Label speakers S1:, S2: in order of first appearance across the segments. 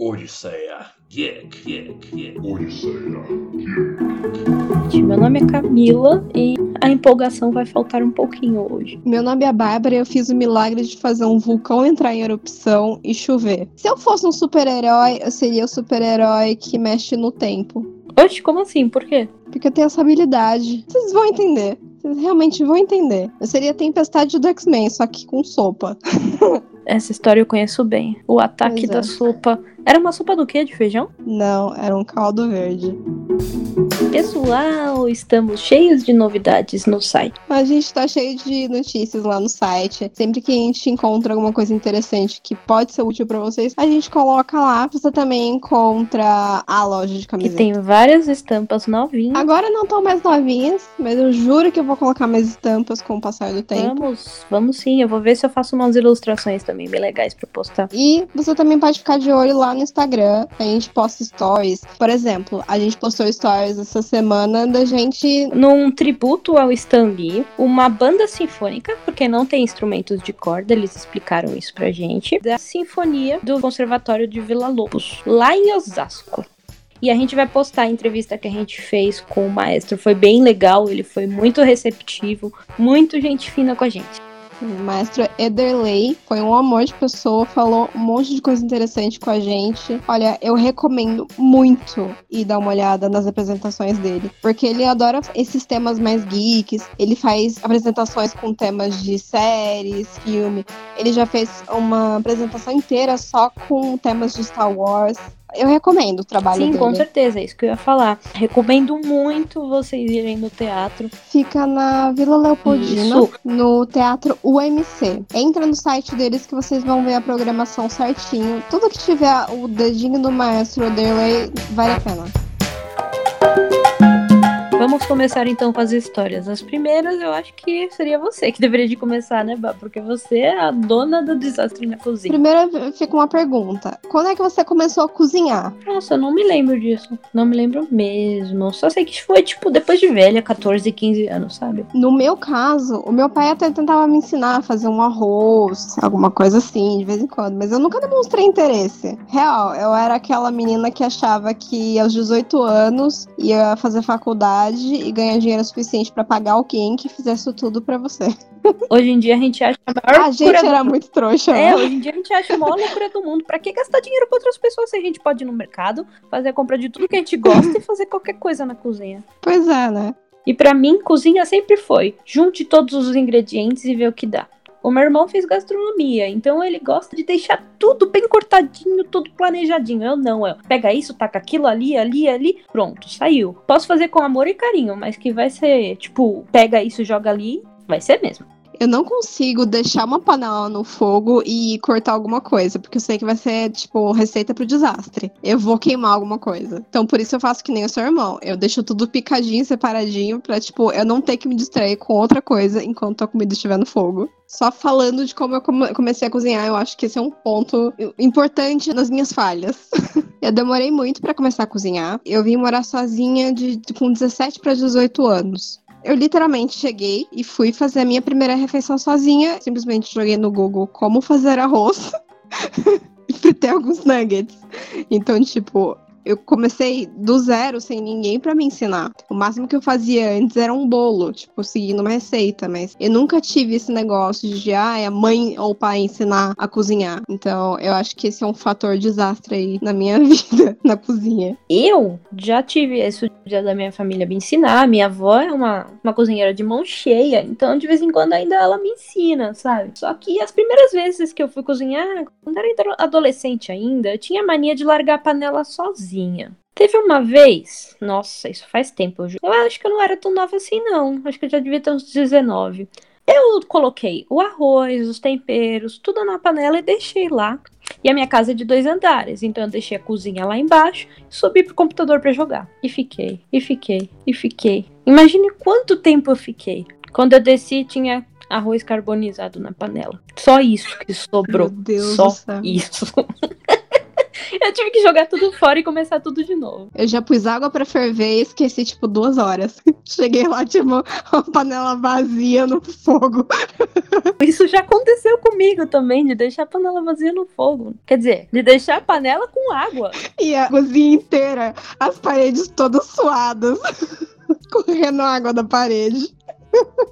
S1: Odisseia Geek, Geek, Geek.
S2: Odisseia
S3: Gente, Meu nome é Camila e a empolgação vai faltar um pouquinho hoje.
S4: Meu nome é Bárbara e eu fiz o milagre de fazer um vulcão entrar em erupção e chover. Se eu fosse um super-herói, eu seria o super-herói que mexe no tempo.
S3: Oxe, como assim? Por quê?
S4: Porque eu tenho essa habilidade. Vocês vão entender. Vocês realmente vão entender. Eu seria a tempestade do X-Men, só que com sopa.
S3: Essa história eu conheço bem. O ataque
S4: é.
S3: da sopa. Era uma sopa do quê? De feijão?
S4: Não, era um caldo verde.
S3: Pessoal, estamos cheios de novidades no site.
S4: A gente tá cheio de notícias lá no site. Sempre que a gente encontra alguma coisa interessante que pode ser útil pra vocês, a gente coloca lá. Você também encontra a loja de
S3: Que
S4: camiseta.
S3: tem várias estampas novinhas.
S4: Agora não estão mais novinhas, mas eu juro que eu vou colocar mais estampas com o passar do tempo.
S3: Vamos, vamos sim. Eu vou ver se eu faço umas ilustrações também bem legais pra postar.
S4: E você também pode ficar de olho lá no Instagram. A gente posta stories. Por exemplo, a gente postou stories essa semana da gente.
S3: Num tributo ao Stan Lee, uma banda sinfônica, porque não tem instrumentos de corda, eles explicaram isso pra gente, da Sinfonia do Conservatório de Vila Lobos, lá em Osasco. E a gente vai postar a entrevista que a gente fez com o maestro. Foi bem legal, ele foi muito receptivo, muito gente fina com a gente.
S4: O maestro Ederley foi um amor de pessoa, falou um monte de coisa interessante com a gente. Olha, eu recomendo muito ir dar uma olhada nas apresentações dele, porque ele adora esses temas mais geeks. Ele faz apresentações com temas de séries, filme. Ele já fez uma apresentação inteira só com temas de Star Wars. Eu recomendo o trabalho
S3: Sim,
S4: dele.
S3: com certeza, é isso que eu ia falar. Recomendo muito vocês irem no teatro.
S4: Fica na Vila Leopoldina,
S3: Isso.
S4: no Teatro UMC. Entra no site deles que vocês vão ver a programação certinho. Tudo que tiver o dedinho do maestro Oderley vale a pena.
S3: Vamos começar então com as histórias. As primeiras eu acho que seria você que deveria de começar, né, Bá? Porque você é a dona do desastre na cozinha.
S4: Primeiro fica uma pergunta. Quando é que você começou a cozinhar?
S3: Nossa, eu não me lembro disso. Não me lembro mesmo. Só sei que foi, tipo, depois de velha, 14, 15 anos, sabe?
S4: No meu caso, o meu pai até tentava me ensinar a fazer um arroz, alguma coisa assim, de vez em quando, mas eu nunca demonstrei interesse. Real, eu era aquela menina que achava que aos 18 anos ia fazer faculdade e ganhar dinheiro suficiente pra pagar alguém que fizesse tudo pra você.
S3: Hoje em dia a gente acha a maior
S4: A gente
S3: loucura
S4: era
S3: do...
S4: muito trouxa.
S3: É,
S4: né?
S3: hoje em dia a gente acha a maior loucura do mundo. Pra que gastar dinheiro com outras pessoas se a gente pode ir no mercado, fazer a compra de tudo que a gente gosta e fazer qualquer coisa na cozinha?
S4: Pois é, né?
S3: E pra mim, cozinha sempre foi. Junte todos os ingredientes e vê o que dá. O meu irmão fez gastronomia, então ele gosta de deixar tudo bem cortadinho, tudo planejadinho. Eu não, eu pega isso, taca aquilo ali, ali, ali, pronto, saiu. Posso fazer com amor e carinho, mas que vai ser, tipo, pega isso, joga ali, vai ser mesmo.
S4: Eu não consigo deixar uma panela no fogo e cortar alguma coisa, porque eu sei que vai ser, tipo, receita pro desastre. Eu vou queimar alguma coisa. Então, por isso eu faço que nem o seu irmão. Eu deixo tudo picadinho, separadinho, pra, tipo, eu não ter que me distrair com outra coisa enquanto a comida estiver no fogo. Só falando de como eu come- comecei a cozinhar, eu acho que esse é um ponto importante nas minhas falhas. eu demorei muito pra começar a cozinhar. Eu vim morar sozinha de, com 17 pra 18 anos. Eu literalmente cheguei e fui fazer a minha primeira refeição sozinha. Simplesmente joguei no Google como fazer arroz e fritei alguns nuggets. Então, tipo, eu comecei do zero, sem ninguém pra me ensinar. O máximo que eu fazia antes era um bolo, tipo, seguindo uma receita, mas eu nunca tive esse negócio de, ah, a mãe ou o pai ensinar a cozinhar. Então, eu acho que esse é um fator desastre aí na minha vida, na cozinha.
S3: Eu já tive isso da minha família me ensinar. Minha avó é uma, uma cozinheira de mão cheia, então de vez em quando ainda ela me ensina, sabe? Só que as primeiras vezes que eu fui cozinhar, quando era ado- adolescente ainda, eu tinha mania de largar a panela sozinha. Teve uma vez, nossa, isso faz tempo, eu, eu acho que eu não era tão nova assim, não. Acho que eu já devia ter uns 19. Eu coloquei o arroz, os temperos, tudo na panela e deixei lá. E a minha casa é de dois andares, então eu deixei a cozinha lá embaixo e subi pro computador pra jogar. E fiquei, e fiquei, e fiquei. Imagine quanto tempo eu fiquei. Quando eu desci, tinha arroz carbonizado na panela. Só isso que sobrou.
S4: Meu Deus
S3: Só
S4: do céu.
S3: isso. Eu tive que jogar tudo fora e começar tudo de novo.
S4: Eu já pus água pra ferver e esqueci, tipo, duas horas. Cheguei lá, tipo, uma panela vazia no fogo.
S3: Isso já aconteceu comigo também, de deixar a panela vazia no fogo. Quer dizer, de deixar a panela com água.
S4: E a cozinha inteira, as paredes todas suadas. Correndo água da parede.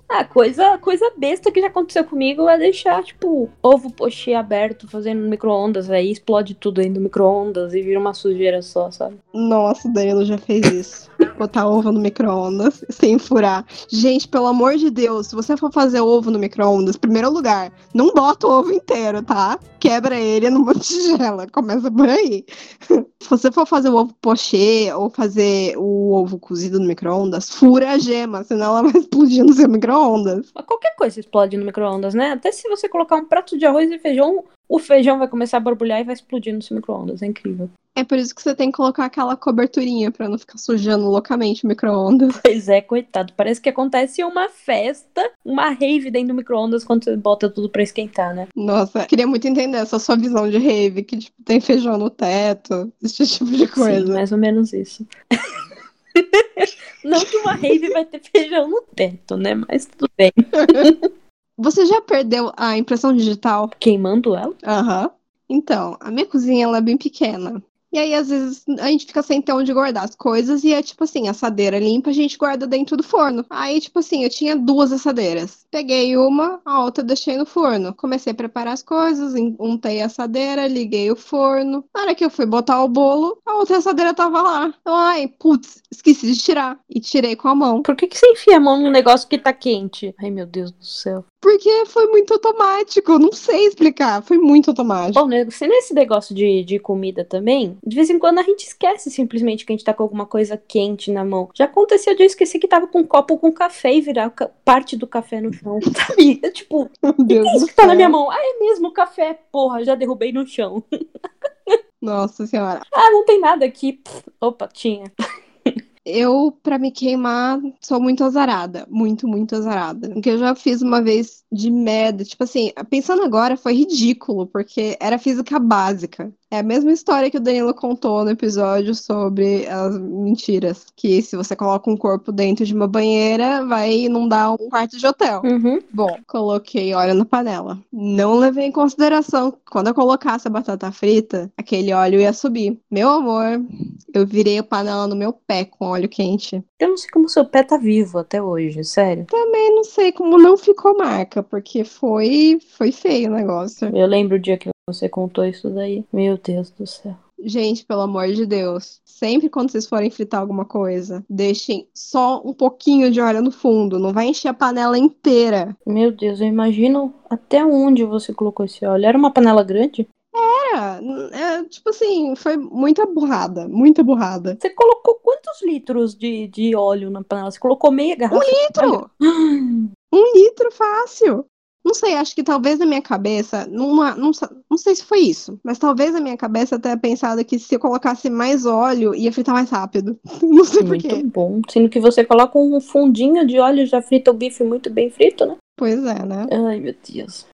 S3: Ah, coisa, coisa besta que já aconteceu comigo é deixar, tipo, ovo pochê aberto fazendo micro-ondas, aí explode tudo aí no micro-ondas e vira uma sujeira só, sabe?
S4: Nossa, Danilo já fez isso. Botar ovo no micro-ondas sem furar. Gente, pelo amor de Deus, se você for fazer ovo no micro-ondas, primeiro lugar, não bota o ovo inteiro, tá? Quebra ele numa tigela. Começa por aí. se você for fazer o ovo pochê ou fazer o ovo cozido no micro-ondas, fura a gema, senão ela vai explodir no seu micro-ondas.
S3: Qualquer coisa explode no micro-ondas, né? Até se você colocar um prato de arroz e feijão, o feijão vai começar a borbulhar e vai explodir no seu micro-ondas. É incrível.
S4: É por isso que você tem que colocar aquela coberturinha pra não ficar sujando loucamente o micro-ondas.
S3: Pois é, coitado. Parece que acontece uma festa, uma rave dentro do micro-ondas quando você bota tudo pra esquentar, né?
S4: Nossa, queria muito entender essa sua visão de rave, que tipo, tem feijão no teto, esse tipo de coisa.
S3: Sim, mais ou menos isso. Não que uma rave vai ter feijão no teto, né? Mas tudo bem.
S4: Você já perdeu a impressão digital?
S3: Queimando ela?
S4: Aham. Então, a minha cozinha ela é bem pequena. E aí, às vezes, a gente fica sem ter onde guardar as coisas. E é tipo assim, assadeira limpa, a gente guarda dentro do forno. Aí, tipo assim, eu tinha duas assadeiras. Peguei uma, a outra deixei no forno. Comecei a preparar as coisas, untei a assadeira, liguei o forno. Na hora que eu fui botar o bolo, a outra assadeira tava lá. Eu, ai, putz, esqueci de tirar. E tirei com a mão.
S3: Por que, que você enfia a mão num negócio que tá quente? Ai, meu Deus do céu.
S4: Porque foi muito automático. Não sei explicar. Foi muito automático.
S3: Bom, se nesse negócio de, de comida também, de vez em quando a gente esquece simplesmente que a gente tá com alguma coisa quente na mão. Já aconteceu de eu esquecer que tava com um copo com café e virar parte do café no chão. Sabe? É tipo,
S4: Meu
S3: o que
S4: Deus
S3: isso que tá na minha mão? Ah, é mesmo café. Porra, já derrubei no chão.
S4: Nossa senhora.
S3: Ah, não tem nada aqui. Opa, tinha.
S4: Eu, pra me queimar, sou muito azarada. Muito, muito azarada. O que eu já fiz uma vez de merda. Tipo assim, pensando agora, foi ridículo, porque era física básica. É a mesma história que o Danilo contou no episódio sobre as mentiras. Que se você coloca um corpo dentro de uma banheira, vai inundar um quarto de hotel.
S3: Uhum.
S4: Bom, coloquei óleo na panela. Não levei em consideração que quando eu colocasse a batata frita, aquele óleo ia subir. Meu amor, eu virei a panela no meu pé com óleo quente.
S3: Eu não sei como seu pé tá vivo até hoje, sério.
S4: Também não sei como não ficou marca, porque foi, foi feio o negócio.
S3: Eu lembro o dia que você contou isso daí. Meu Deus do céu.
S4: Gente, pelo amor de Deus, sempre quando vocês forem fritar alguma coisa, deixem só um pouquinho de óleo no fundo, não vai encher a panela inteira.
S3: Meu Deus, eu imagino até onde você colocou esse óleo. Era uma panela grande?
S4: Era, é, tipo assim, foi muita burrada, muita burrada.
S3: Você colocou quantos litros de, de óleo na panela? Você colocou meia garrafa?
S4: litro! Um litro fácil. Não sei, acho que talvez na minha cabeça, numa, não, não sei se foi isso, mas talvez na minha cabeça tenha pensado que se eu colocasse mais óleo, ia fritar mais rápido. Não sei por
S3: Muito
S4: quê.
S3: bom. Sendo que você coloca um fundinho de óleo já frita o bife muito bem frito, né?
S4: Pois é, né?
S3: Ai, meu Deus.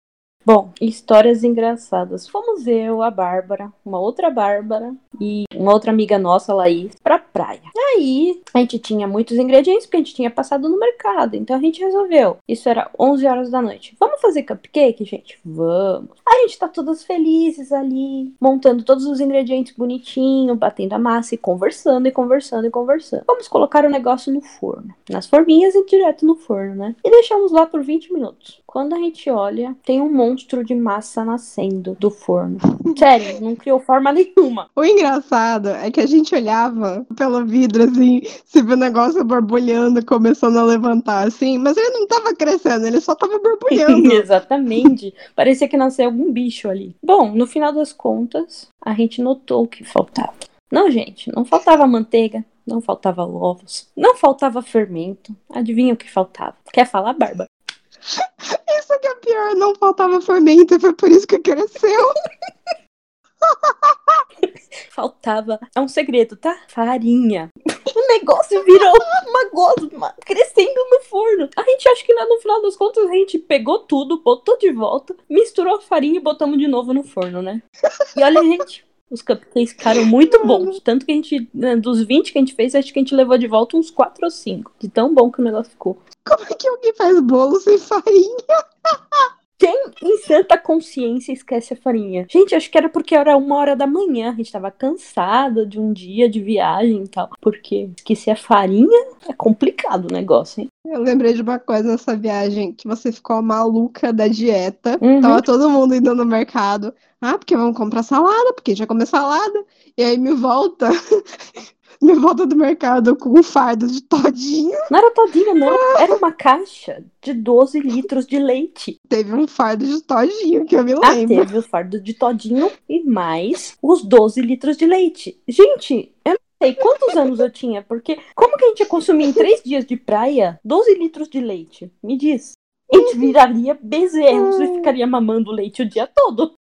S3: Bom, histórias engraçadas. Fomos eu, a Bárbara, uma outra Bárbara e uma outra amiga nossa, Laís, pra praia. Aí, a gente tinha muitos ingredientes porque a gente tinha passado no mercado. Então a gente resolveu. Isso era 11 horas da noite. Vamos fazer cupcake, gente? Vamos. A gente tá todas felizes ali, montando todos os ingredientes bonitinho, batendo a massa e conversando e conversando e conversando. Vamos colocar o negócio no forno. Nas forminhas e direto no forno, né? E deixamos lá por 20 minutos. Quando a gente olha, tem um monstro de massa nascendo do forno. Sério, não criou forma nenhuma.
S4: O engraçado é que a gente olhava pelo vidro, assim, se viu o negócio borbulhando, começando a levantar, assim, mas ele não tava crescendo, ele só tava borbulhando.
S3: Exatamente. Parecia que nasceu algum bicho ali. Bom, no final das contas, a gente notou o que faltava. Não, gente, não faltava manteiga, não faltava ovos, não faltava fermento. Adivinha o que faltava? Quer falar, Barba?
S4: Isso que é pior, não faltava fermento, foi por isso que cresceu.
S3: Faltava. É um segredo, tá? Farinha. O negócio virou uma gosma crescendo no forno. A gente acha que no final das contas a gente pegou tudo, botou de volta, misturou a farinha e botamos de novo no forno, né? E olha, gente, Os cupcakes ficaram muito bons. Tanto que a gente, né, dos 20 que a gente fez, acho que a gente levou de volta uns 4 ou 5. De tão bom que o negócio ficou.
S4: Como é que alguém faz bolo sem farinha?
S3: Quem em santa consciência esquece a farinha? Gente, acho que era porque era uma hora da manhã. A gente tava cansada de um dia de viagem e tal. Porque esquecer a farinha é complicado o negócio, hein?
S4: Eu lembrei de uma coisa nessa viagem, que você ficou maluca da dieta.
S3: Uhum.
S4: Tava todo mundo indo no mercado. Ah, porque vamos comprar salada, porque a gente vai comer salada. E aí me volta, me volta do mercado com um fardo de todinho.
S3: Não era todinha, não. Era uma caixa de 12 litros de leite.
S4: Teve um fardo de todinho, que eu me
S3: Ah,
S4: lembro.
S3: teve o fardo de todinho e mais os 12 litros de leite. Gente, eu não sei quantos anos eu tinha, porque como que a gente ia consumir em três dias de praia 12 litros de leite? Me diz. A gente viraria bezerros e ficaria mamando leite o dia todo.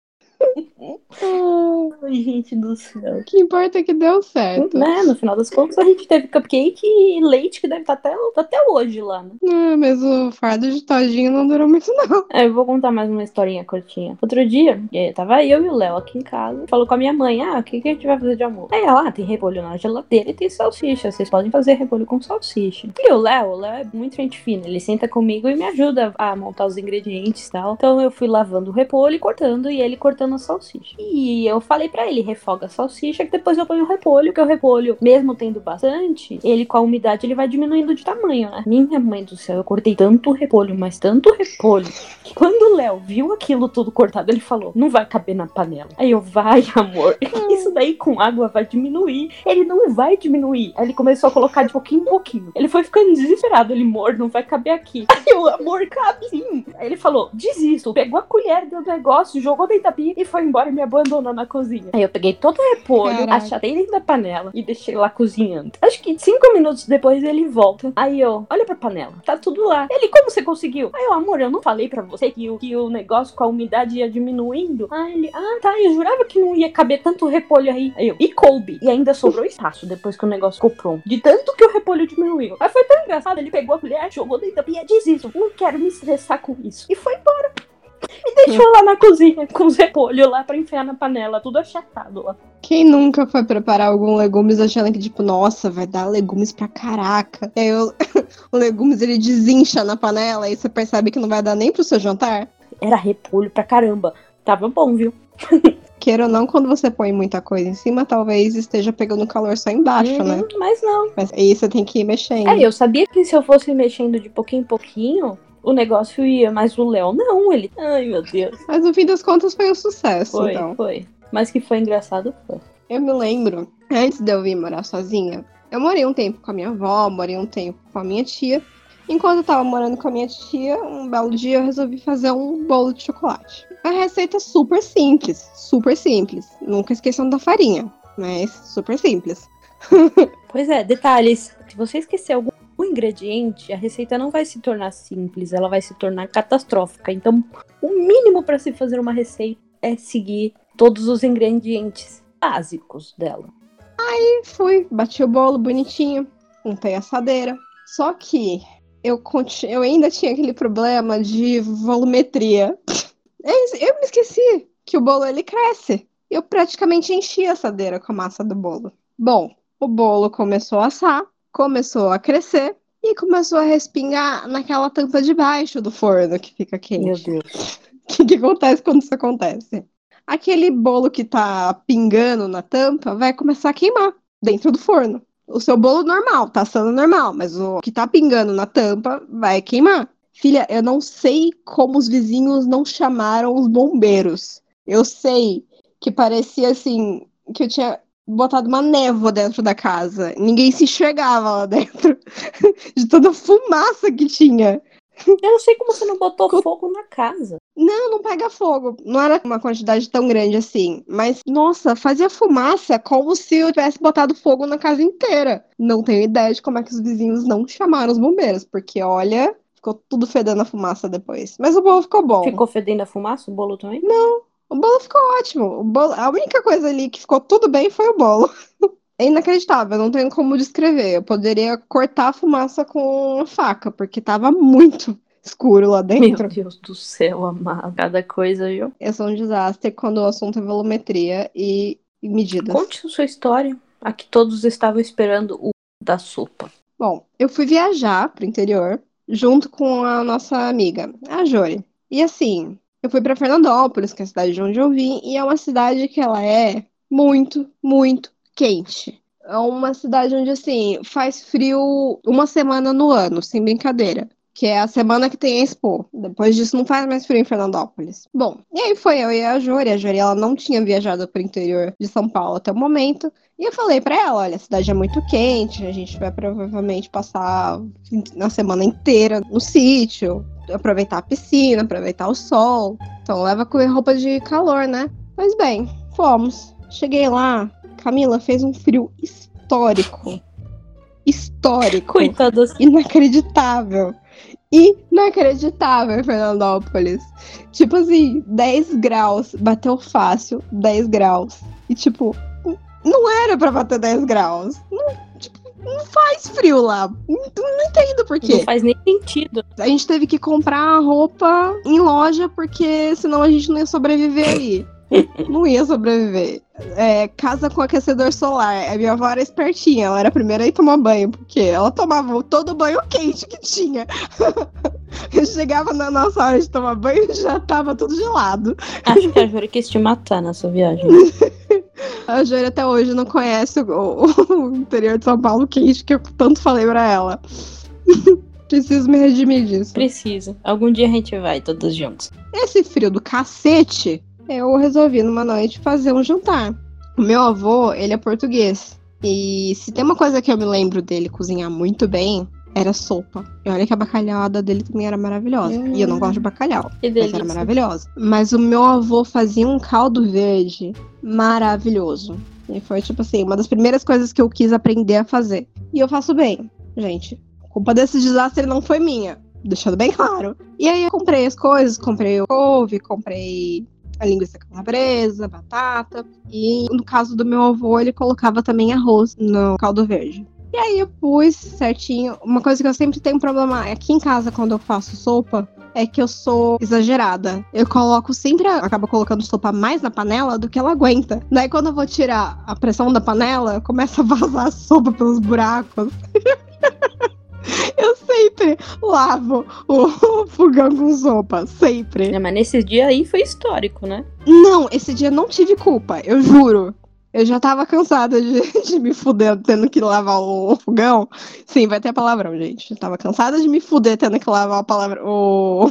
S3: Ai, gente do céu.
S4: O que importa é que deu certo.
S3: Né? No final das contas, a gente teve cupcake e leite que deve estar até, até hoje lá, né?
S4: Ah, mas o fardo de todinho não durou muito, não.
S3: É, eu vou contar mais uma historinha curtinha. Outro dia, eh, tava eu e o Léo aqui em casa. Falou com a minha mãe: Ah, o que, que a gente vai fazer de almoço? Aí ela, ah, tem repolho na geladeira e tem salsicha. Vocês podem fazer repolho com salsicha. E o Léo, o Léo é muito gente fina. Ele senta comigo e me ajuda a montar os ingredientes e tal. Então eu fui lavando o repolho e cortando, e ele cortando a salsicha. E eu falei pra ele: refoga a salsicha, que depois eu ponho o repolho, que o repolho, mesmo tendo bastante, ele com a umidade ele vai diminuindo de tamanho, né? Minha mãe do céu, eu cortei tanto repolho, mas tanto repolho, que quando o Léo viu aquilo tudo cortado, ele falou: não vai caber na panela. Aí eu, vai, amor, isso daí com água vai diminuir. Ele não vai diminuir. Aí ele começou a colocar de pouquinho em pouquinho. Ele foi ficando desesperado. Ele, amor, não vai caber aqui. Aí eu, amor, cabe sim. Aí ele falou: desisto. Pegou a colher do negócio, jogou dentro da pia e foi embora e me abandonou na cozinha. Aí eu peguei todo o repolho,
S4: Caraca.
S3: achatei dentro da panela e deixei lá cozinhando. Acho que cinco minutos depois ele volta. Aí eu, olha pra panela, tá tudo lá. Ele, como você conseguiu? Aí eu, amor, eu não falei pra você que o, que o negócio com a umidade ia diminuindo? Aí ele, ah, tá, eu jurava que não ia caber tanto repolho aí. Aí eu, e coube. E ainda sobrou espaço depois que o negócio ficou pronto. De tanto que o repolho diminuiu. Aí foi tão engraçado, ele pegou a colher, jogou dentro da pia, desisto, não quero me estressar com isso. E foi embora. Me deixou lá na cozinha com os repolhos lá pra enfiar na panela, tudo achatado lá.
S4: Quem nunca foi preparar algum legumes achando que, tipo, nossa, vai dar legumes pra caraca. E aí o, o legumes ele desincha na panela e você percebe que não vai dar nem pro seu jantar?
S3: Era repolho pra caramba. Tava bom, viu?
S4: Queira ou não, quando você põe muita coisa em cima, talvez esteja pegando calor só embaixo,
S3: Uhum,
S4: né?
S3: Mas não.
S4: Mas aí você tem que ir mexendo.
S3: É, eu sabia que se eu fosse mexendo de pouquinho em pouquinho, o negócio ia, mas o Léo não, ele. Ai, meu Deus.
S4: Mas no fim das contas foi um sucesso,
S3: Foi,
S4: então.
S3: foi. Mas que foi engraçado, foi.
S4: Eu me lembro, antes de eu vir morar sozinha, eu morei um tempo com a minha avó, morei um tempo com a minha tia. Enquanto eu tava morando com a minha tia, um belo dia eu resolvi fazer um bolo de chocolate. A receita é super simples, super simples. Nunca esqueçam da farinha, mas super simples.
S3: Pois é, detalhes. Se você esquecer algum ingrediente, a receita não vai se tornar simples, ela vai se tornar catastrófica. Então, o mínimo para se fazer uma receita é seguir todos os ingredientes básicos dela.
S4: E fui, bati o bolo bonitinho, untei a assadeira. Só que eu, eu ainda tinha aquele problema de volumetria. É Eu me esqueci que o bolo ele cresce. Eu praticamente enchi a assadeira com a massa do bolo. Bom, o bolo começou a assar, começou a crescer e começou a respingar naquela tampa de baixo do forno que fica quente.
S3: Meu Deus.
S4: O que, que acontece quando isso acontece? Aquele bolo que tá pingando na tampa vai começar a queimar dentro do forno. O seu bolo normal, tá assando normal, mas o que tá pingando na tampa vai queimar. Filha, eu não sei como os vizinhos não chamaram os bombeiros. Eu sei que parecia assim, que eu tinha botado uma névoa dentro da casa. Ninguém se enxergava lá dentro. De toda a fumaça que tinha.
S3: Eu não sei como você não botou
S4: Co-
S3: fogo na casa.
S4: Não, não pega fogo. Não era uma quantidade tão grande assim. Mas, nossa, fazia fumaça como se eu tivesse botado fogo na casa inteira. Não tenho ideia de como é que os vizinhos não chamaram os bombeiros. Porque, olha, ficou tudo fedendo a fumaça depois. Mas o bolo ficou bom.
S3: Ficou fedendo a fumaça, o bolo também?
S4: O bolo ficou ótimo. O bolo... A única coisa ali que ficou tudo bem foi o bolo. É inacreditável, não tenho como descrever. Eu poderia cortar a fumaça com uma faca, porque tava muito escuro lá dentro.
S3: Meu Deus do céu, amado. Cada coisa, viu?
S4: Eu sou um desastre quando o assunto é volumetria e medidas.
S3: Conte sua história. Aqui todos estavam esperando o da sopa.
S4: Bom, eu fui viajar pro interior junto com a nossa amiga, a Jori. E assim, eu fui para Fernandópolis, que é a cidade de onde eu vim, e é uma cidade que ela é muito, muito quente. É uma cidade onde, assim, faz frio uma semana no ano, sem brincadeira. Que é a semana que tem a Expo. Depois disso, não faz mais frio em Fernandópolis. Bom, e aí foi eu e a Jori. A Jori, ela não tinha viajado para o interior de São Paulo até o momento. E eu falei para ela, olha, a cidade é muito quente, a gente vai provavelmente passar na semana inteira no sítio, aproveitar a piscina, aproveitar o sol. Então leva com roupa de calor, né? Pois bem, fomos. Cheguei lá, Camila fez um frio histórico. Histórico.
S3: Coitado.
S4: Inacreditável. Inacreditável em Fernandópolis. Tipo assim, 10 graus. Bateu fácil, 10 graus. E tipo, não era pra bater 10 graus. Não, não faz frio lá. Não, não entendo por quê.
S3: Não faz nem sentido.
S4: A gente teve que comprar roupa em loja, porque senão a gente não ia sobreviver aí. Não ia sobreviver. É, casa com aquecedor solar. A minha avó era espertinha, ela era a primeira a ir tomar banho, porque ela tomava todo o banho quente que tinha. Eu chegava na nossa hora de tomar banho e já tava tudo gelado.
S3: Acho que a Júlia quis te matar nessa viagem.
S4: A Júlia até hoje não conhece o, o, interior de São Paulo quente que eu tanto falei pra ela. Preciso me redimir disso.
S3: Precisa. Algum dia a gente vai todos juntos.
S4: Esse frio do cacete eu resolvi numa noite fazer um jantar. O meu avô, ele é português. E se tem uma coisa que eu me lembro dele cozinhar muito bem, era sopa. E olha que a bacalhauada dele também era maravilhosa. Hum, e eu não gosto de bacalhau.
S3: Que
S4: mas era maravilhosa. Mas o meu avô fazia um caldo verde maravilhoso. E foi, tipo assim, uma das primeiras coisas que eu quis aprender a fazer. E eu faço bem, gente. A culpa desse desastre não foi minha. Deixando bem claro. E aí eu comprei as coisas, comprei o couve, comprei a linguiça calabresa, batata. E no caso do meu avô, ele colocava também arroz no caldo verde. E aí eu pus certinho. Uma coisa que eu sempre tenho problema aqui em casa quando eu faço sopa é que eu sou exagerada. Eu coloco sempre, acabo colocando sopa mais na panela do que ela aguenta. Daí quando eu vou tirar a pressão da panela, começa a vazar a sopa pelos buracos. Eu sempre lavo o fogão com sopa, sempre.
S3: É, mas nesse dia aí foi histórico, né?
S4: Não, esse dia não tive culpa, eu juro. Eu já tava cansada de, de me fuder tendo que lavar o fogão. Sim, vai ter palavrão, gente. Eu tava cansada de me fuder tendo que lavar a palavra, o.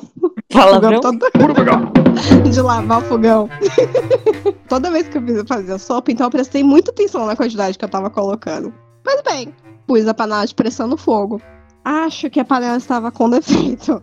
S3: Palavrão?
S4: Todo... de lavar o fogão. Toda vez que eu fazia sopa, então eu prestei muita atenção na quantidade que eu tava colocando. Mas bem, pus a panela de pressão no fogo acho que a panela estava com defeito.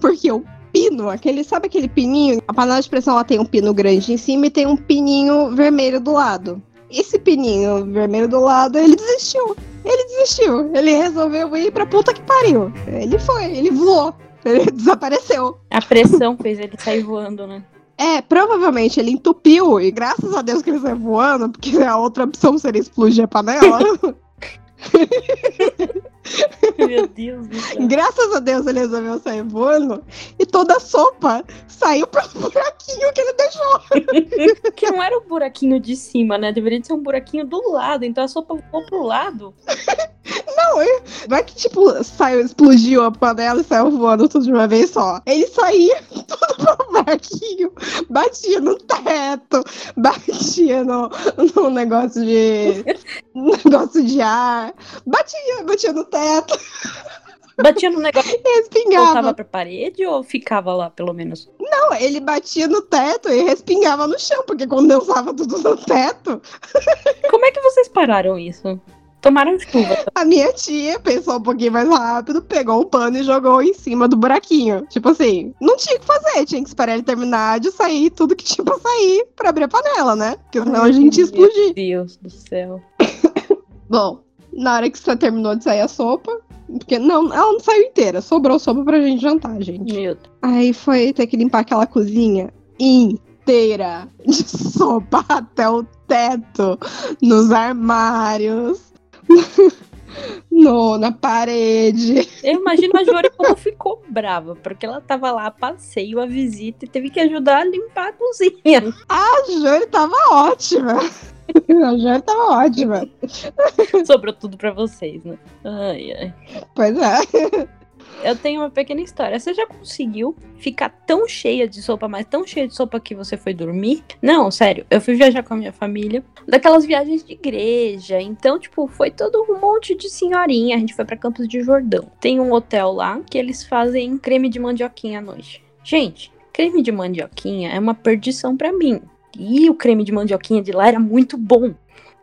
S4: Porque o pino, aquele, sabe aquele pininho? A panela de pressão ela tem um pino grande em cima e tem um pininho vermelho do lado. Esse pininho vermelho do lado, ele desistiu. Ele desistiu. Ele resolveu ir pra puta que pariu. Ele foi, ele voou. Ele desapareceu.
S3: A pressão fez ele sair voando, né?
S4: É, provavelmente ele entupiu, e graças a Deus que ele saiu voando, porque a outra opção seria explodir a panela.
S3: Meu Deus do céu.
S4: Graças a Deus ele resolveu sair voando e toda a sopa saiu pelo buraquinho que ele deixou.
S3: que não era o buraquinho de cima, né? Deveria ser um buraquinho do lado, então a sopa voou pro lado.
S4: Não, não é que tipo, saiu, explodiu a panela e saiu voando tudo de uma vez só. Ele saía tudo pro buraquinho, batia no teto, batia no, no negócio de. negócio de ar, batia, batia no teto.
S3: Batia no negócio.
S4: E respingava.
S3: Voltava pra parede ou ficava lá, pelo menos?
S4: Não, ele batia no teto e respingava no chão, porque condensava tudo no teto.
S3: Como é que vocês pararam isso? Tomaram chuva.
S4: A minha tia pensou um pouquinho mais rápido, pegou um pano e jogou em cima do buraquinho. Tipo assim, não tinha o que fazer, tinha que esperar ele terminar de sair tudo que tinha pra sair pra abrir a panela, né? Porque senão a gente ia explodir.
S3: Meu Deus do céu.
S4: Bom, na hora que você terminou de sair a sopa, porque não, ela não saiu inteira, sobrou sopa pra gente jantar, gente.
S3: Meu Deus.
S4: Aí foi ter que limpar aquela cozinha inteira de sopa até o teto, nos armários. no, na parede.
S3: Eu imagino a Jori como ficou brava, porque ela tava lá a passeio, a visita, e teve que ajudar a limpar a cozinha.
S4: A Jori tava ótima. A Jori tava ótima.
S3: Sobrou tudo pra vocês, né? Ai, ai.
S4: Pois é.
S3: Eu tenho uma pequena história. Você já conseguiu ficar tão cheia de sopa, mas tão cheia de sopa que você foi dormir? Não, sério. Eu fui viajar com a minha família, daquelas viagens de igreja. Então, tipo, foi todo um monte de senhorinha. A gente foi para Campos de Jordão. Tem um hotel lá que eles fazem creme de mandioquinha à noite. Gente, creme de mandioquinha é uma perdição para mim. E o creme de mandioquinha de lá era muito bom.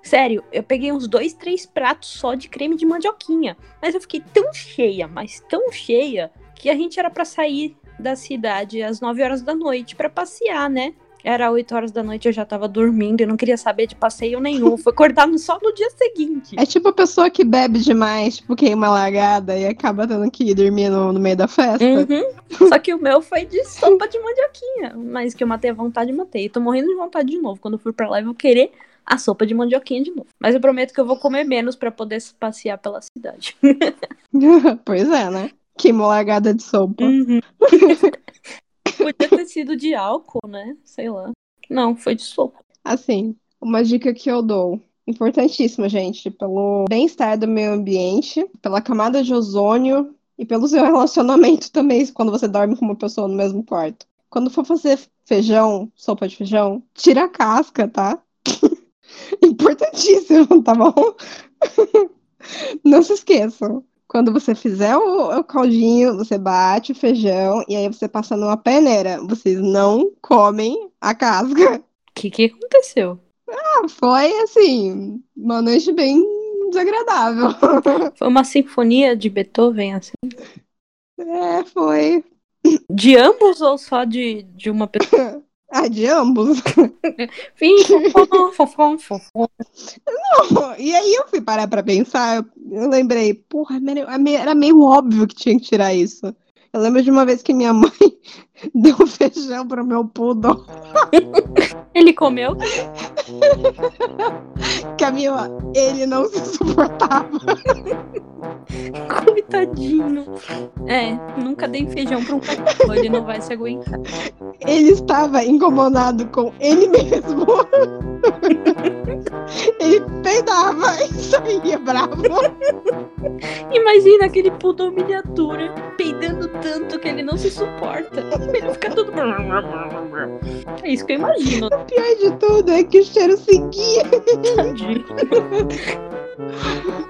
S3: Sério, eu peguei uns dois, três pratos só de creme de mandioquinha. Mas eu fiquei tão cheia, mas tão cheia, que a gente era para sair da cidade às 9 horas da noite para passear, né? Era 8 horas da noite, eu já tava dormindo e não queria saber de passeio nenhum. Foi acordar só no dia seguinte.
S4: É tipo a pessoa que bebe demais, tipo, queima largada e acaba tendo que ir dormir no, no meio da festa.
S3: Uhum. Só que o meu foi de sopa de mandioquinha. Mas que eu matei a vontade, matei. Tô morrendo de vontade de novo. Quando eu fui pra lá, eu vou querer a sopa de mandioquinha de novo. Mas eu prometo que eu vou comer menos para poder passear pela cidade.
S4: pois é, né? Que largada de sopa.
S3: Uhum. Podia ter sido de álcool, né? Sei lá. Não, foi de sopa.
S4: Assim, uma dica que eu dou. Importantíssima, gente, pelo bem-estar do meio ambiente, pela camada de ozônio e pelo seu relacionamento também, quando você dorme com uma pessoa no mesmo quarto. Quando for fazer feijão, sopa de feijão, tira a casca, tá? Importantíssimo, tá bom? Não se esqueçam. Quando você fizer o, o, caldinho, você bate o feijão e aí você passa numa peneira. Vocês não comem a casca. O
S3: que, que aconteceu?
S4: Ah, foi assim, uma noite bem desagradável.
S3: Foi uma sinfonia de Beethoven, assim?
S4: É, foi.
S3: De ambos ou só de, de uma pessoa?
S4: Ah, de ambos. Não, e aí eu fui parar pra pensar, eu lembrei, porra, era meio óbvio que tinha que tirar isso. Eu lembro de uma vez que minha mãe deu feijão pro meu poodle.
S3: Ele comeu?
S4: Camila, ele não se suportava.
S3: Coitadinho. É, nunca dei feijão pra um cachorro, ele não vai se aguentar.
S4: Ele estava incomodado com ele mesmo. ele peidava e saía bravo.
S3: Imagina aquele poodle miniatura peidando tanto que ele não se suporta. Ele fica todo. É isso que eu imagino.
S4: O pior de tudo é que o cheiro seguia.
S3: Tadinho.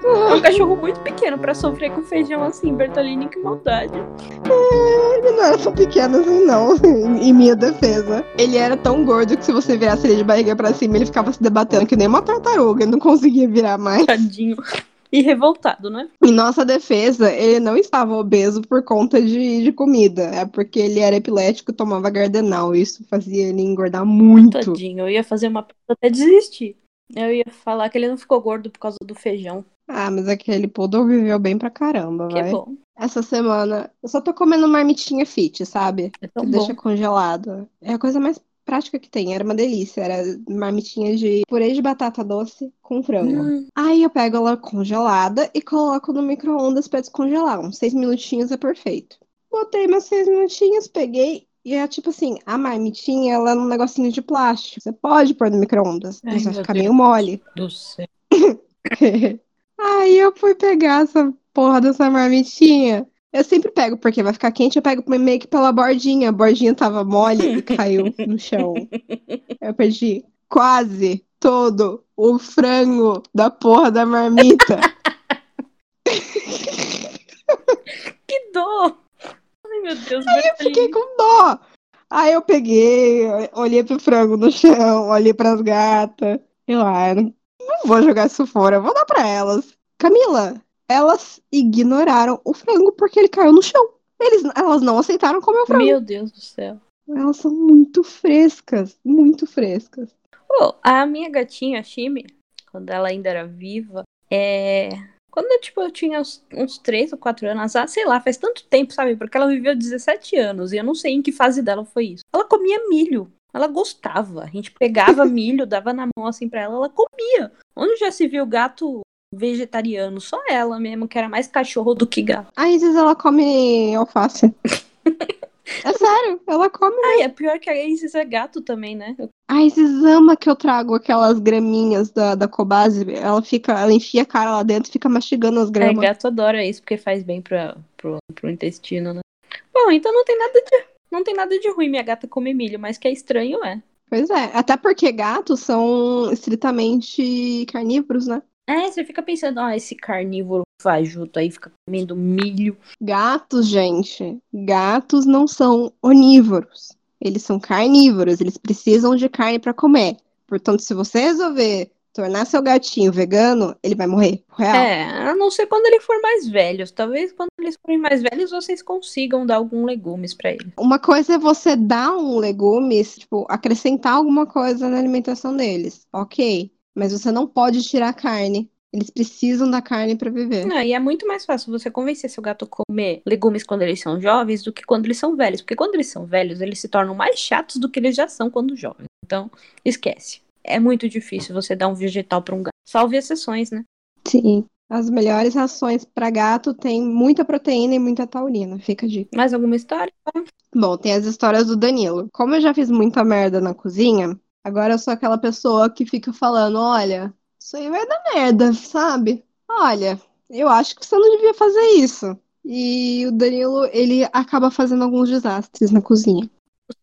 S3: É um cachorro muito pequeno pra sofrer com feijão assim, Bertolini, que maldade.
S4: É, ele não era tão pequeno assim, não, em minha defesa. Ele era tão gordo que se você virasse ele de barriga pra cima, ele ficava se debatendo que nem uma tartaruga, ele não conseguia virar mais.
S3: Tadinho. E revoltado, né?
S4: Em nossa defesa, ele não estava obeso por conta de, de comida. É porque ele era epilético e tomava gardenal. Isso fazia ele engordar muito.
S3: Tadinho, eu ia fazer uma até desistir. Eu ia falar que ele não ficou gordo por causa do feijão.
S4: Ah, mas aquele poodle viveu bem pra caramba,
S3: que
S4: vai.
S3: bom.
S4: Essa semana, eu só tô comendo marmitinha fit, sabe?
S3: É tão
S4: que
S3: bom.
S4: deixa congelado. É a coisa mais prática que tem. Era uma delícia. Era marmitinha de purê de batata doce com frango.
S3: Hum,
S4: Aí eu pego ela congelada e coloco no micro-ondas pra descongelar. Uns seis minutinhos é perfeito. Botei meus seis minutinhos, peguei. E é tipo assim, a marmitinha, ela é num negocinho de plástico. Você pode pôr no micro-ondas. Mas vai ficar
S3: Deus.
S4: meio mole.
S3: do céu.
S4: Aí eu fui pegar essa porra dessa marmitinha. Eu sempre pego, porque vai ficar quente, eu pego meio que pela bordinha. A bordinha tava mole e caiu no chão. Eu perdi quase todo o frango da porra da marmita.
S3: Que dor! Ai, meu Deus,
S4: Eu fiquei com dó. Aí eu peguei, olhei pro frango no chão, olhei pras gatas. Eu, ah, não não vou jogar isso fora, eu vou dar pra elas. Camila, elas ignoraram o frango porque ele caiu no chão. Eles, elas não aceitaram comer o frango.
S3: Meu Deus do céu.
S4: Elas são muito frescas, muito frescas.
S3: Pô, a minha gatinha, a Shimi, quando ela ainda era viva, é. Quando tipo, eu tinha uns, uns 3 ou 4 anos, ah, sei lá, faz tanto tempo, sabe? Porque ela viveu 17 anos e eu não sei em que fase dela foi isso. Ela comia milho. Ela gostava. A gente pegava milho, dava na mão assim pra ela, ela comia. Onde já se viu gato vegetariano. Só ela mesmo, que era mais cachorro do que gato.
S4: A Isis, ela come alface. é sério, ela come.
S3: Ai, é pior que a Isis é gato também, né?
S4: A Isis ama que eu trago aquelas graminhas da, da Cobase. Ela fica, ela enfia a cara lá dentro e fica mastigando as
S3: É,
S4: gramas.
S3: gato adora isso, porque faz bem pra, pro, pro intestino, né? Bom, então não tem nada de. Não tem nada de ruim minha gata comer milho, mas que é estranho é.
S4: Pois é, até porque gatos são estritamente carnívoros, né?
S3: É, você fica pensando, ó, esse carnívoro fajuto aí fica comendo milho.
S4: Gatos, gente, gatos não são onívoros. Eles são carnívoros, eles precisam de carne para comer. Portanto, se você resolver tornar seu gatinho vegano, ele vai morrer. Real.
S3: É, a não ser quando ele for mais velho. Talvez quando eles forem mais velhos vocês consigam dar algum legumes pra ele.
S4: Uma coisa é você dar um legumes, tipo, acrescentar alguma coisa na alimentação deles. Ok. Mas você não pode tirar carne. Eles precisam da carne para viver.
S3: Ah, e é muito mais fácil você convencer seu gato a comer legumes quando eles são jovens do que quando eles são velhos. Porque quando eles são velhos, eles se tornam mais chatos do que eles já são quando jovens. Então, esquece. É muito difícil você dar um vegetal pra um gato. Salve exceções, né?
S4: Sim. As melhores rações para gato têm muita proteína e muita taurina. Fica a dica.
S3: Mais alguma história?
S4: Bom, tem as histórias do Danilo. Como eu já fiz muita merda na cozinha, agora eu sou aquela pessoa que fica falando: olha, isso aí vai dar merda, sabe? Olha, eu acho que você não devia fazer isso. E o Danilo, ele acaba fazendo alguns desastres na cozinha.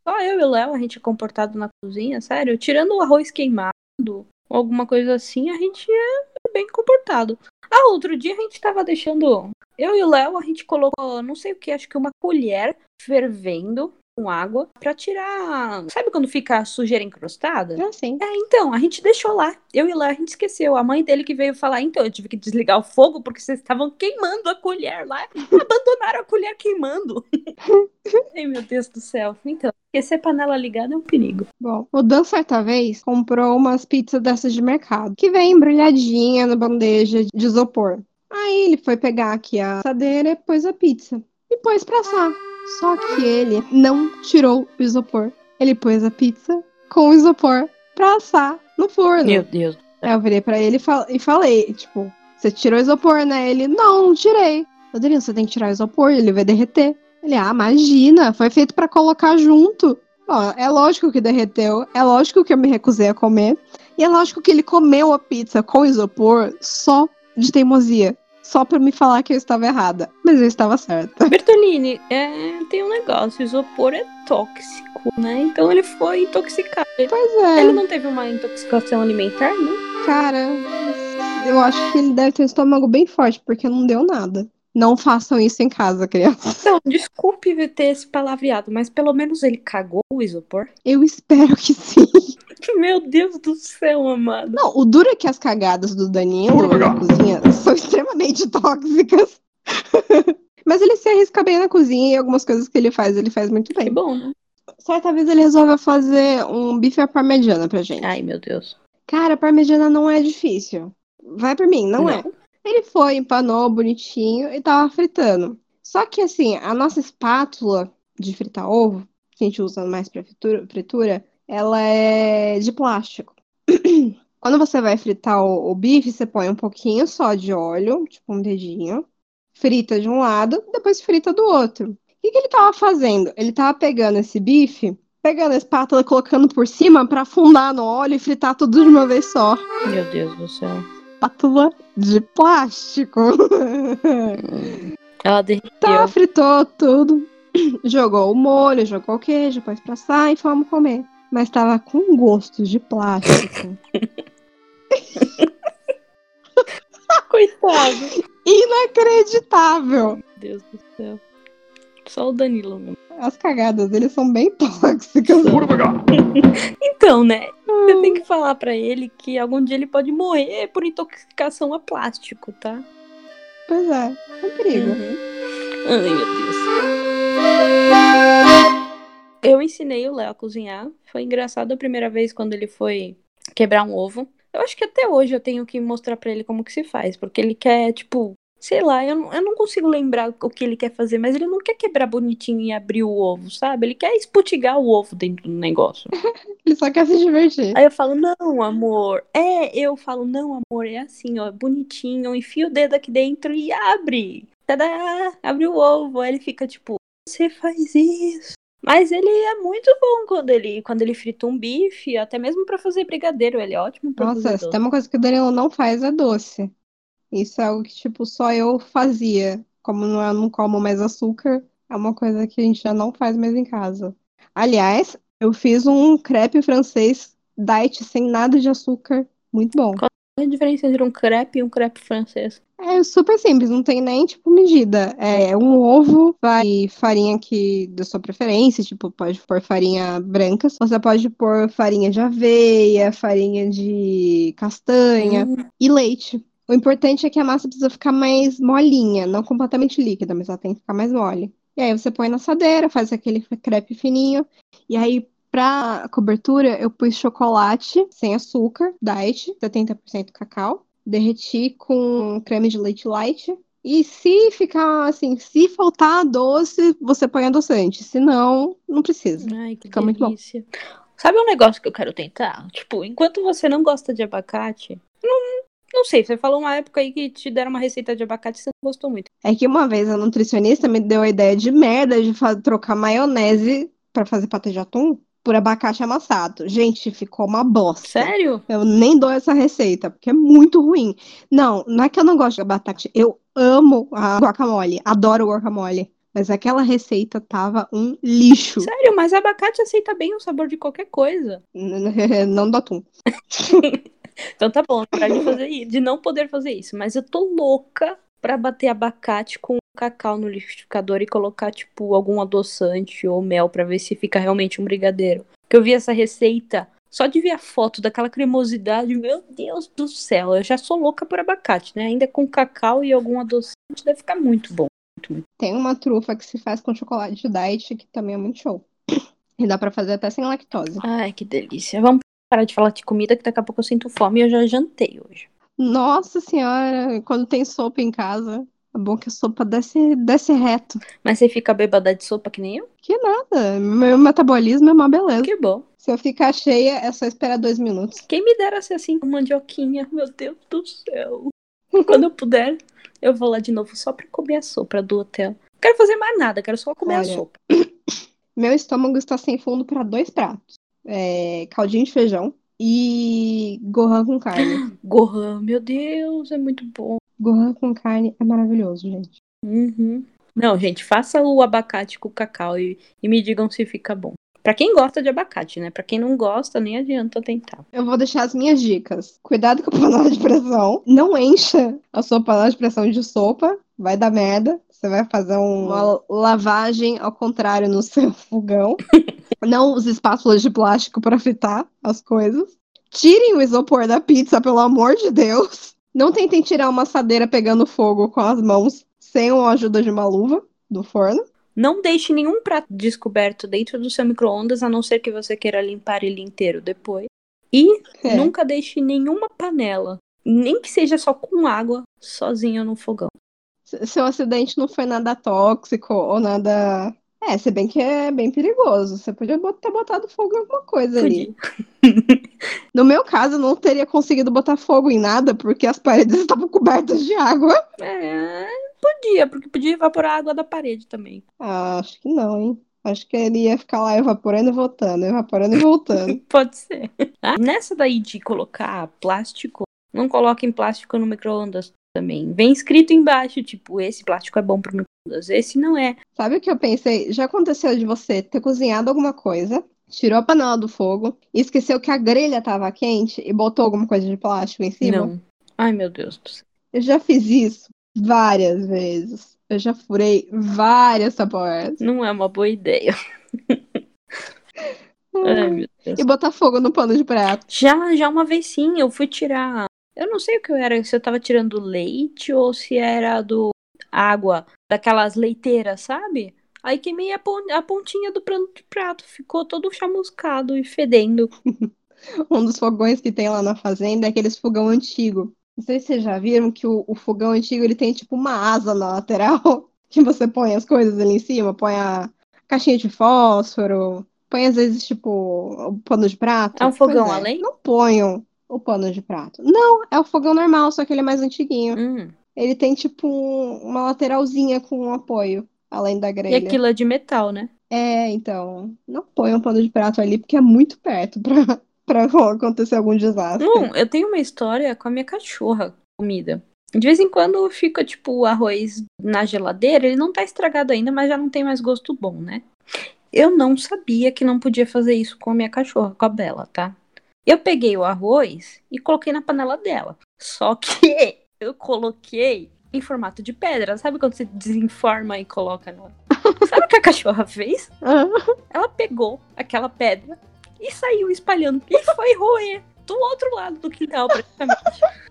S3: Só eu e o Léo, a gente é comportado na cozinha, sério. Tirando o arroz queimado, alguma coisa assim, a gente é bem comportado. Ah, outro dia a gente tava deixando. Eu e o Léo, a gente colocou, não sei o que, acho que uma colher fervendo com água pra tirar. Sabe quando fica a sujeira encrustada?
S4: É assim.
S3: É, então, a gente deixou lá. Eu e Léo, a gente esqueceu. A mãe dele que veio falar, então, eu tive que desligar o fogo porque vocês estavam queimando a colher lá. Abandonaram a colher queimando. Ai, meu Deus do céu. Então, esquecer panela ligada é um perigo.
S4: Bom, o Dan, certa vez, comprou umas pizzas dessas de mercado, que vem embrulhadinha na bandeja de isopor. Aí ele foi pegar aqui a assadeira e pôs a pizza. E pôs pra assar. Só que ele não tirou o isopor. Ele pôs a pizza com o isopor pra assar no forno.
S3: Meu Deus.
S4: Aí eu virei pra ele e, fal- e falei, tipo, você tirou o isopor, né? Ele, não, não tirei. Eu diria, você tem que tirar o isopor, ele vai derreter. Ele, ah, imagina, foi feito pra colocar junto. Ó, é lógico que derreteu, é lógico que eu me recusei a comer, e é lógico que ele comeu a pizza com isopor só de teimosia. Só pra me falar que eu estava errada. Mas eu estava certa.
S3: Bertolini, é, tem um negócio, isopor é tóxico, né? Então ele foi intoxicado.
S4: Pois é,
S3: ele não teve uma intoxicação alimentar, né?
S4: cara, eu acho que ele deve ter um estômago bem forte, porque não deu nada. Não façam isso em casa, criança.
S3: Então, desculpe ter esse palavreado, mas pelo menos ele cagou o isopor.
S4: Eu espero que sim.
S3: Meu Deus do céu, amado.
S4: Não, o duro é que as cagadas do Danilo na cozinha são extremamente tóxicas. Mas ele se arrisca bem na cozinha e algumas coisas que ele faz, ele faz muito
S3: Que
S4: bem.
S3: bom, né?
S4: Certa vez ele resolveu fazer um bife à parmegiana pra gente.
S3: Ai, meu Deus.
S4: Cara, parmegiana não é difícil. Vai por mim, não, é. Ele foi, empanou bonitinho e tava fritando. Só que assim, a nossa espátula de fritar ovo, que a gente usa mais pra fritura, fritura, ela é de plástico. Quando você vai fritar o, o bife, você põe um pouquinho só de óleo, tipo um dedinho, frita de um lado, depois frita do outro. O que, que ele tava fazendo? Ele tava pegando esse bife, pegando a espátula e colocando por cima pra afundar no óleo e fritar tudo de uma vez só.
S3: Meu Deus do céu.
S4: Espátula de plástico.
S3: Ela derreteu.
S4: Tá, fritou tudo. Jogou o molho, jogou o queijo, pôs pra assar e fomos comer. Mas tava com gosto de plástico.
S3: Coitado.
S4: Inacreditável!
S3: Meu Deus do céu. Só o Danilo mesmo.
S4: As cagadas dele são bem tóxicas.
S3: Então, né? Você tem que falar pra ele que algum dia ele pode morrer por intoxicação a plástico, tá?
S4: Pois é, é um perigo.
S3: Uhum. Ai, meu Deus. Eu ensinei o Léo a cozinhar. Foi engraçado a primeira vez quando ele foi quebrar um ovo. Eu acho que até hoje eu tenho que mostrar pra ele como que se faz, porque ele quer, tipo, Sei lá, eu, não- eu não consigo lembrar o que ele quer fazer, mas ele não quer quebrar bonitinho e abrir o ovo, sabe? Ele quer esputigar o ovo dentro do negócio.
S4: Ele só quer se divertir.
S3: Aí eu falo, não, amor. É, eu falo, não, amor, é assim, ó, bonitinho, enfia o dedo aqui dentro e abre. Tadá! Abre o ovo. Aí ele fica tipo, você faz isso. Mas ele é muito bom quando ele, quando ele frita um bife, até mesmo pra fazer brigadeiro, ele é ótimo pra
S4: Nossa,
S3: fazer
S4: se
S3: doce.
S4: tem uma coisa que o Danilo não faz é doce. Isso é algo que, tipo, só eu fazia. Como não- eu não como mais açúcar, é uma coisa que a gente já não faz mais em casa. Aliás, eu fiz um crepe francês diet sem nada de açúcar. Muito bom.
S3: Qual é a diferença entre um crepe e um crepe francês?
S4: É super simples, não tem nem, tipo, medida. É um ovo, vai farinha que da sua preferência, tipo, pode pôr farinha branca, você pode pôr farinha de aveia, farinha de castanha
S3: Hum,
S4: e leite. O importante é que a massa precisa ficar mais molinha, não completamente líquida, mas ela tem que ficar mais mole. E aí você põe na assadeira, faz aquele crepe fininho, e aí pra cobertura eu pus chocolate sem açúcar, diet, 70% cacau, derreti com creme de leite light. E se ficar assim, se faltar doce, você põe adoçante. Se não, não precisa.
S3: ai, que
S4: Fica muito bom.
S3: delícia. Sabe um negócio que eu quero tentar? Tipo, enquanto você não gosta de abacate, não, não sei, você falou uma época aí que te deram uma receita de abacate e você não gostou muito.
S4: É que uma vez a nutricionista me deu a ideia de merda de trocar maionese pra fazer patê de atum por abacate amassado. Gente, ficou uma bosta.
S3: Sério?
S4: Eu nem dou essa receita, porque é muito ruim. Não, não é que eu não gosto de abacate, eu amo a guacamole, adoro guacamole. Mas aquela receita tava um lixo.
S3: Sério, mas abacate aceita bem o sabor de qualquer coisa.
S4: Não do atum.
S3: Então tá bom, para de fazer de não poder fazer isso. Mas eu tô louca pra bater abacate com cacau no liquidificador e colocar, tipo, algum adoçante ou mel pra ver se fica realmente um brigadeiro. Porque eu vi essa receita, só de ver a foto daquela cremosidade, meu Deus do céu, eu já sou louca por abacate, né? Ainda com cacau e algum adoçante deve ficar muito bom.
S4: Tem uma trufa que se faz com chocolate de diet, que também é muito show. E dá pra fazer até sem lactose.
S3: Ai, que delícia. Vamos parar de falar de comida que daqui a pouco eu sinto fome e eu já jantei hoje.
S4: Nossa senhora, quando tem sopa em casa, é bom que a sopa desce, desce reto.
S3: Mas você fica bêbada de sopa que nem eu?
S4: Que nada, meu metabolismo é uma beleza.
S3: Que bom.
S4: Se eu ficar cheia, é só esperar dois minutos.
S3: Quem me dera ser assim mandioquinha, meu Deus do céu. Quando eu puder, eu vou lá de novo só pra comer a sopa do hotel. Não quero fazer mais nada, quero só comer a
S4: Olha.
S3: sopa.
S4: Meu estômago está sem fundo para dois pratos: É, caldinho de feijão e gohan com carne.
S3: Gohan, meu Deus, é muito bom.
S4: Gohan com carne é maravilhoso, gente.
S3: Uhum. Não, gente, faça o abacate com cacau e, e me digam se fica bom. Pra quem gosta de abacate, né? Pra quem não gosta, nem adianta tentar.
S4: Eu vou deixar as minhas dicas. Cuidado com a panela de pressão. Não encha a sua panela de pressão de sopa. Vai dar merda. Você vai fazer um- uma lavagem ao contrário no seu fogão. Não use espátulas de plástico para fritar as coisas. Tirem o isopor da pizza, pelo amor de Deus. Não tentem tirar uma assadeira pegando fogo com as mãos sem a ajuda de uma luva do forno.
S3: Não deixe nenhum prato descoberto dentro do seu micro-ondas, a não ser que você queira limpar ele inteiro depois. E
S4: É.
S3: nunca deixe nenhuma panela, nem que seja só com água, sozinha no fogão.
S4: Se- Seu acidente não foi nada tóxico ou nada. É, se bem que é bem perigoso. Você podia ter botado fogo em alguma coisa ali. No meu caso, não teria conseguido botar fogo em nada porque as paredes estavam cobertas de água.
S3: É, podia, porque podia evaporar a água da parede também.
S4: Ah, acho que não, hein? Acho que ele ia ficar lá evaporando e voltando, evaporando e voltando.
S3: Pode ser. Ah, Nessa daí de colocar plástico, não coloquem plástico no micro-ondas também. Vem escrito embaixo, tipo, esse plástico é bom pro micro-ondas, esse não é.
S4: Sabe o que eu pensei? Já aconteceu de você ter cozinhado alguma coisa, tirou a panela do fogo, e esqueceu que a grelha estava quente e botou alguma coisa de plástico em cima?
S3: Não. Ai, meu Deus do céu.
S4: Eu já fiz isso várias vezes. Eu já furei várias tapoeiras.
S3: Não é uma boa ideia. Ai, meu Deus.
S4: E botar fogo no pano de prato.
S3: Já, já uma vez sim, eu fui tirar. Eu não sei o que eu era, se eu tava tirando leite ou se era do água, daquelas leiteiras, sabe? Aí queimei a, pon- a pontinha do pano de prato, ficou todo chamuscado e fedendo.
S4: Um dos fogões que tem lá na fazenda é aqueles fogão antigo. Não sei se vocês já viram que o, o fogão antigo ele tem tipo uma asa na lateral que você põe as coisas ali em cima, põe a caixinha de fósforo, põe às vezes tipo o pano de prato.
S3: É um fogão
S4: Pois
S3: além?
S4: Não ponham o pano de prato. Não, é o fogão normal, só que ele é mais antiguinho.
S3: Hum.
S4: Ele tem tipo um- uma lateralzinha com um apoio, além da
S3: E
S4: grelha.
S3: aquilo é de metal, né?
S4: É, então, não ponham um pano de prato ali porque é muito perto pra, pra acontecer algum desastre.
S3: Não, eu tenho uma história com a minha cachorra, comida. De vez em quando fica, tipo, o arroz na geladeira, ele não tá estragado ainda, mas já não tem mais gosto bom, né? Eu não sabia que não podia fazer isso com a minha cachorra, com a Bela, tá? Eu peguei o arroz e coloquei na panela dela. Só que eu coloquei em formato de pedra. Sabe quando você desenforma e coloca no. Sabe o que a cachorra fez? Ela pegou aquela pedra e saiu espalhando. E foi roer do outro lado do quintal, praticamente.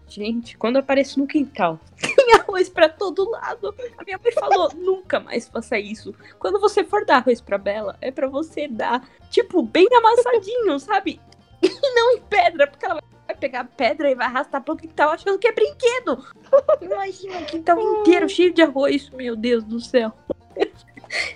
S3: Gente, quando eu apareço no quintal, tem arroz pra todo lado. A minha mãe falou: nunca mais faça isso. Quando você for dar arroz pra Bela, é pra você dar, tipo, bem amassadinho, sabe? E não em pedra, porque ela vai pegar a pedra e vai arrastar pro quintal achando que é brinquedo. Imagina o quintal inteiro cheio de arroz, meu Deus do céu.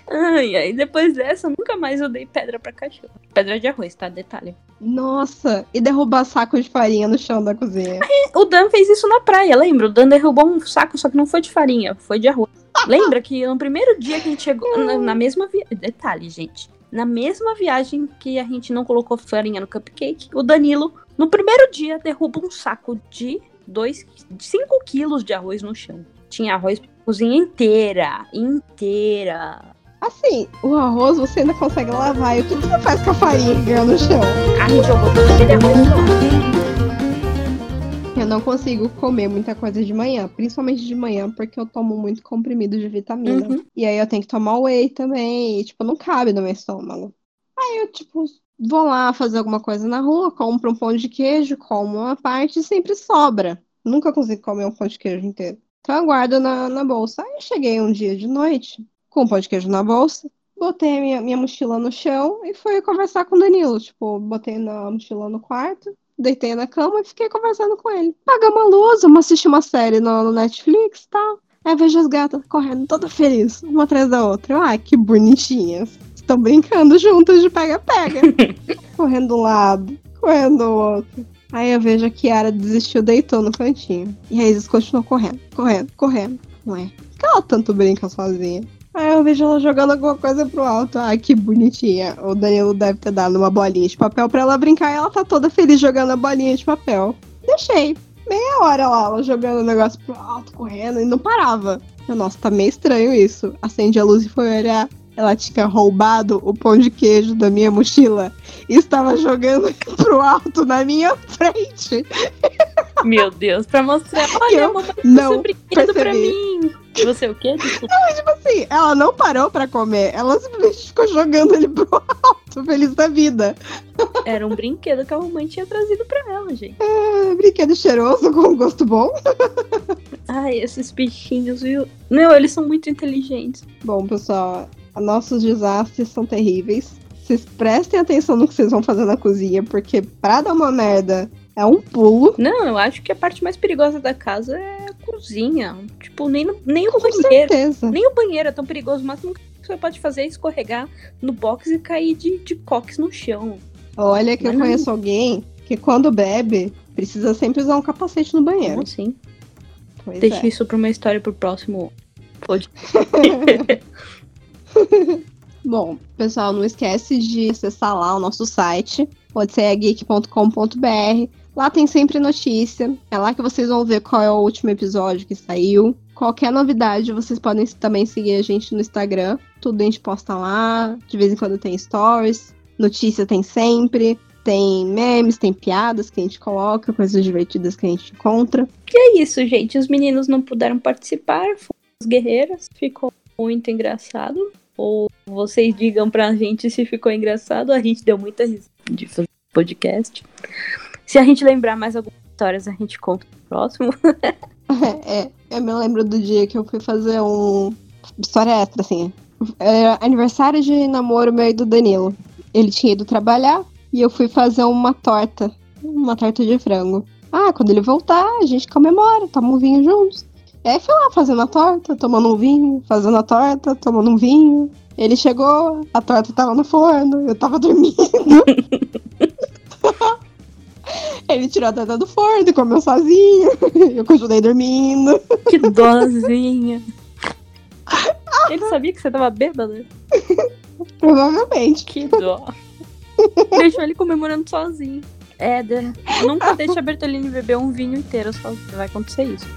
S3: Ai, ai, depois dessa, eu nunca mais eu dei pedra pra cachorro. Pedra de arroz, tá? Detalhe.
S4: nossa, e derrubar saco de farinha no chão da cozinha.
S3: O Dan fez isso na praia, lembra? O Dan derrubou um saco, só que não foi de farinha, foi de arroz. Lembra que no primeiro dia que a gente chegou, na, na mesma viagem. Detalhe, gente. Na mesma viagem que a gente não colocou farinha no cupcake, o Danilo, no primeiro dia, derruba um saco de 5 quilos de arroz no chão. Tinha arroz pra cozinha inteira. Inteira.
S4: Assim, o arroz você ainda consegue lavar. E o que você faz com a farinha que ganhou no chão?
S3: A gente jogou todo aquele arroz fora.
S4: Eu não consigo comer muita coisa de manhã, principalmente de manhã, porque eu tomo muito comprimido de vitamina.
S3: Uhum.
S4: E aí eu tenho que tomar whey também, e, tipo, não cabe no meu estômago. Aí eu, tipo, vou lá fazer alguma coisa na rua, compro um pão de queijo, como uma parte e sempre sobra. Nunca consigo comer um pão de queijo inteiro. Então eu guardo na, na bolsa. Aí cheguei um dia de noite, com o pão de queijo na bolsa, botei minha, minha mochila no chão e fui conversar com o Danilo. Tipo, botei na mochila no quarto, deitei na cama e fiquei conversando com ele. Pagamos a luz, vamos assistir uma série no, no Netflix e tal. Aí vejo as gatas correndo toda feliz, uma atrás da outra. Ai, que bonitinhas. Estão brincando juntas de pega-pega. correndo de um lado, correndo do outro. Aí eu vejo a Kiara desistiu, deitou no cantinho. E a Isis continuou correndo, correndo, correndo. Ué, por que ela tanto brinca sozinha? Aí eu vejo ela jogando alguma coisa pro alto. Ai, que bonitinha. O Danilo deve ter dado uma bolinha de papel pra ela brincar e ela tá toda feliz jogando a bolinha de papel. Deixei. Meia hora lá, ela jogando o negócio pro alto, correndo, e não parava. Nossa, tá meio estranho isso. Acendi a luz e foi olhar. Ela tinha roubado o pão de queijo da minha mochila e estava jogando pro alto na minha frente.
S3: Meu Deus, pra mostrar. Olha,
S4: Eu
S3: mamãe,
S4: não
S3: você brinquedo pra mim. Você o quê? Desculpa.
S4: Tipo assim, ela não parou pra comer, ela simplesmente ficou jogando ele pro alto, feliz da vida.
S3: Era um brinquedo que a mamãe tinha trazido pra ela, gente.
S4: Ah, brinquedo cheiroso com gosto bom.
S3: Ai, esses bichinhos, viu? Meu, eles são muito inteligentes.
S4: Bom, pessoal, nossos desastres são terríveis. Vocês prestem atenção no que vocês vão fazer na cozinha, porque pra dar uma merda é um pulo.
S3: Não, eu acho que a parte mais perigosa da casa é a cozinha. Tipo, nem, no- nem o
S4: Com
S3: banheiro.
S4: certeza.
S3: Nem o banheiro é tão perigoso. O máximo que você pode fazer é escorregar no box e cair de, de cox no chão.
S4: Olha que eu
S3: Não.
S4: conheço alguém que quando bebe, precisa sempre usar um capacete no banheiro.
S3: Como assim?
S4: Pois
S3: Deixa
S4: é.
S3: isso pra uma história pro próximo. Pode.
S4: Bom, pessoal, não esquece de acessar lá o nosso site, odiseiageek.com.br. Lá tem sempre notícia. É lá que vocês vão ver qual é o último episódio que saiu. Qualquer novidade, vocês podem também seguir a gente no Instagram. Tudo a gente posta lá. De vez em quando tem stories. Notícia tem sempre. Tem memes, tem piadas que a gente coloca, coisas divertidas que a gente encontra.
S3: É isso, gente. Os meninos não puderam participar. Foram as guerreiras. Ficou muito engraçado. Ou vocês digam pra gente se ficou engraçado. A gente deu muita risada de fazer podcast. Se a gente lembrar mais algumas histórias, a gente conta no próximo.
S4: É, eu me lembro do dia que eu fui fazer um. História extra, assim. Era aniversário de namoro meu e do Danilo. Ele tinha ido trabalhar e eu fui fazer uma torta. Uma torta de frango. Ah, quando ele voltar, a gente comemora, toma um vinho juntos. E aí foi lá fazendo a torta, tomando um vinho, fazendo a torta, tomando um vinho. Ele chegou, a torta tava no forno, eu tava dormindo. Ele tirou a torta do forno e comeu sozinho. Eu continuei dormindo.
S3: Que dózinha. Ele sabia que você tava bêbada?
S4: Provavelmente.
S3: Que dó. Deixou ele comemorando sozinho. Éder, nunca deixe a Bertolini beber um vinho inteiro sozinho. Vai acontecer isso.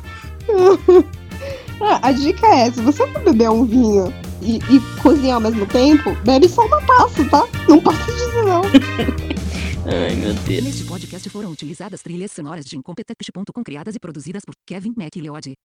S4: Ah, a dica é, se você for beber um vinho e, e cozinhar ao mesmo tempo, bebe só uma taça, tá? Não passa disso, não.
S3: Ai, meu Deus.
S2: Neste podcast foram utilizadas trilhas sonoras de Incompetech.com criadas e produzidas por Kevin MacLeod.